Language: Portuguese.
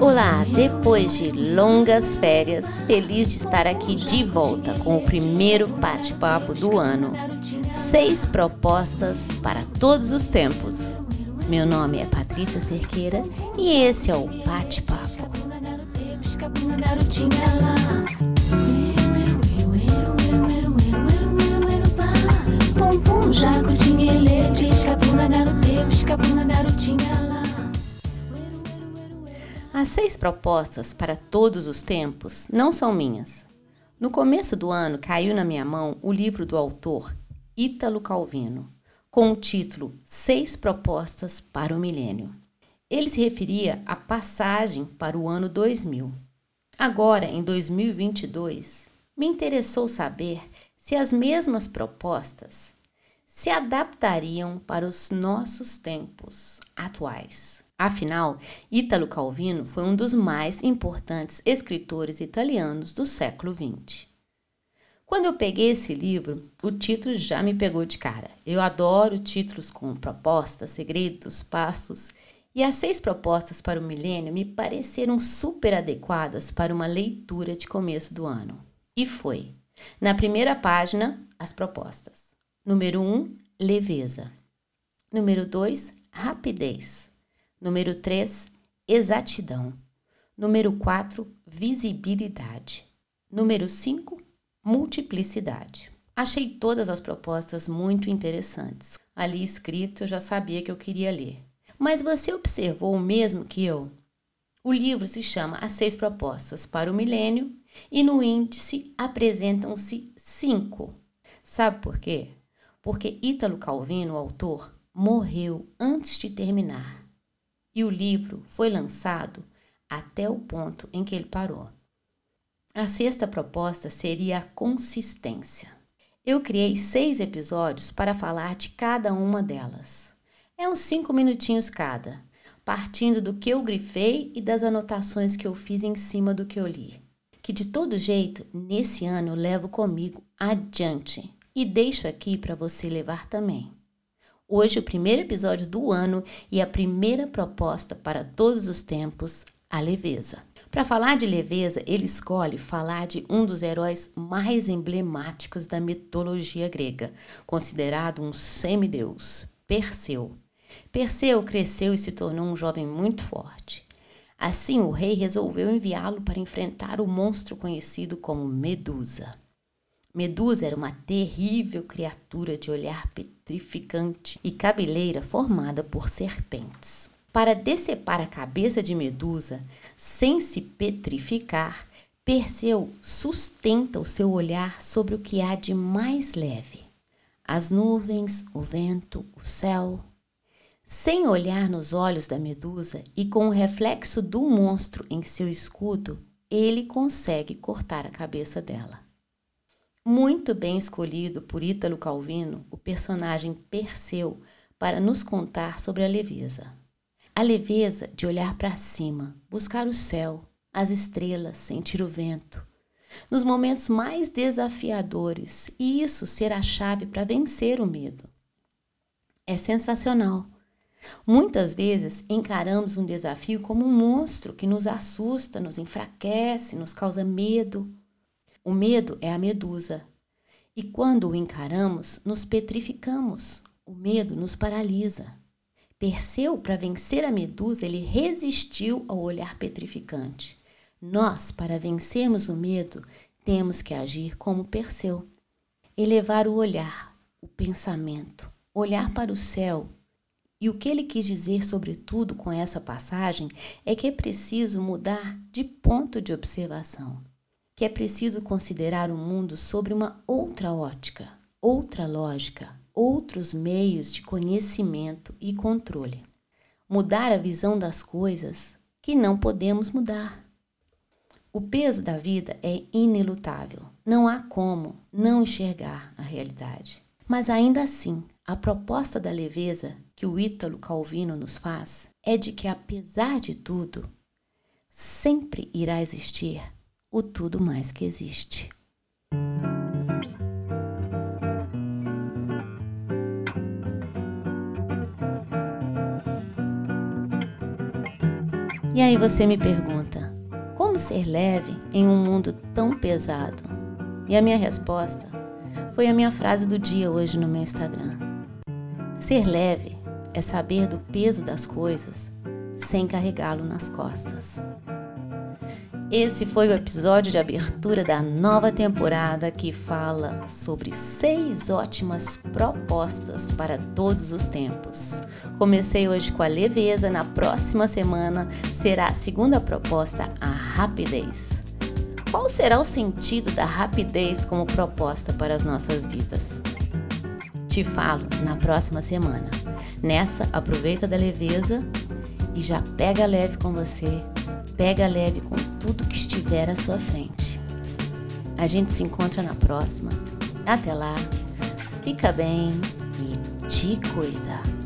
Olá, depois de longas férias, feliz de estar aqui de volta com o primeiro bate-papo do ano. Seis propostas para todos os tempos. Meu nome é Patrícia Cerqueira e esse é o Bate-Papo. As seis propostas para todos os tempos não são minhas. No começo do ano caiu na minha mão o livro do autor Ítalo Calvino, com o título Seis Propostas para o Milênio. Ele se referia à passagem para o ano 2000. Agora, em 2022, me interessou saber se as mesmas propostas se adaptariam para os nossos tempos atuais. Afinal, Ítalo Calvino foi um dos mais importantes escritores italianos do século XX. Quando eu peguei esse livro, o título já me pegou de cara. Eu adoro títulos com propostas, segredos, passos. E as seis propostas para o milênio me pareceram super adequadas para uma leitura de começo do ano. E foi. Na primeira página, as propostas. Número 1, um, leveza. Número 2, rapidez. Número 3, exatidão. Número 4, visibilidade. Número 5, multiplicidade. Achei todas as propostas muito interessantes. Ali escrito eu já sabia que eu queria ler. Mas você observou o mesmo que eu? O livro se chama As Seis Propostas para o Milênio e no índice apresentam-se cinco. Sabe por quê? Porque Ítalo Calvino, o autor, morreu antes de terminar e o livro foi lançado até o ponto em que ele parou. A sexta proposta seria a consistência. Eu criei seis episódios para falar de cada uma delas. É uns cinco minutinhos cada, partindo do que eu grifei e das anotações que eu fiz em cima do que eu li. Que de todo jeito, nesse ano eu levo comigo adiante e deixo aqui para você levar também. Hoje, o primeiro episódio do ano e a primeira proposta para todos os tempos, a leveza. Para falar de leveza, ele escolhe falar de um dos heróis mais emblemáticos da mitologia grega, considerado um semideus, Perseu. Perseu cresceu e se tornou um jovem muito forte. Assim, o rei resolveu enviá-lo para enfrentar o monstro conhecido como Medusa. Medusa era uma terrível criatura de olhar petrificante e cabeleira formada por serpentes. Para decepar a cabeça de Medusa, sem se petrificar, Perseu sustenta o seu olhar sobre o que há de mais leve: as nuvens, o vento, o céu. Sem olhar nos olhos da Medusa e com o reflexo do monstro em seu escudo, ele consegue cortar a cabeça dela. Muito bem escolhido por Ítalo Calvino, o personagem Perseu, para nos contar sobre a leveza. A leveza de olhar para cima, buscar o céu, as estrelas, sentir o vento. Nos momentos mais desafiadores, e isso ser a chave para vencer o medo. É sensacional. Muitas vezes encaramos um desafio como um monstro que nos assusta, nos enfraquece, nos causa medo. O medo é a medusa. E quando o encaramos, nos petrificamos. O medo nos paralisa. Perseu, para vencer a medusa, ele resistiu ao olhar petrificante. Nós, para vencermos o medo, temos que agir como Perseu. Elevar o olhar, o pensamento, olhar para o céu. E o que ele quis dizer, sobretudo, com essa passagem é que é preciso mudar de ponto de observação que é preciso considerar o mundo sobre uma outra ótica, outra lógica, outros meios de conhecimento e controle. Mudar a visão das coisas que não podemos mudar. O peso da vida é inelutável. Não há como não enxergar a realidade. Mas ainda assim, a proposta da leveza que o Ítalo Calvino nos faz é de que, apesar de tudo, sempre irá existir o tudo mais que existe. E aí você me pergunta: como ser leve em um mundo tão pesado? E a minha resposta foi a minha frase do dia hoje no meu Instagram. Ser leve é saber do peso das coisas sem carregá-lo nas costas. Esse foi o episódio de abertura da nova temporada que fala sobre seis ótimas propostas para todos os tempos. Comecei hoje com a leveza, na próxima semana será a segunda proposta, a rapidez. Qual será o sentido da rapidez como proposta para as nossas vidas? Te falo na próxima semana. Nessa, aproveita da leveza e já pega leve com você Pega leve com tudo que estiver à sua frente. A gente se encontra na próxima. Até lá, fica bem e te cuida.